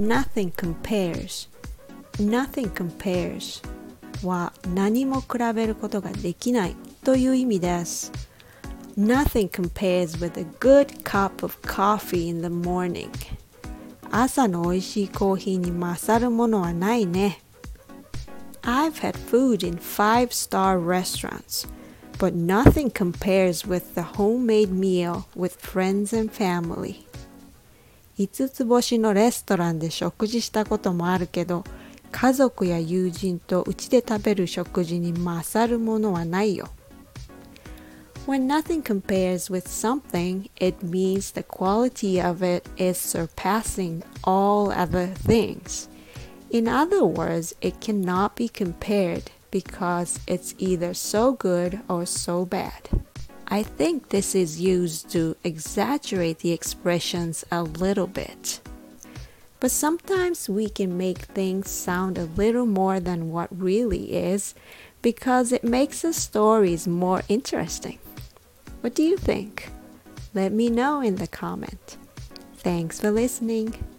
nothing compares nothing compares は何も比べることができないという意味です Nothing compares with a good cup of coffee in the morning 朝の美味しいコーヒーに勝るものはないね I've had food in five-star restaurants but nothing compares with the homemade meal with friends and family 5つ星のレストランで食事したこともあるけど家族や友人とうちで食べる食事に勝るものはないよ。When nothing compares with something, it means the quality of it is surpassing all other things. In other words, it cannot be compared because it's either so good or so bad. I think this is used to exaggerate the expressions a little bit. But sometimes we can make things sound a little more than what really is because it makes the stories more interesting. What do you think? Let me know in the comment. Thanks for listening.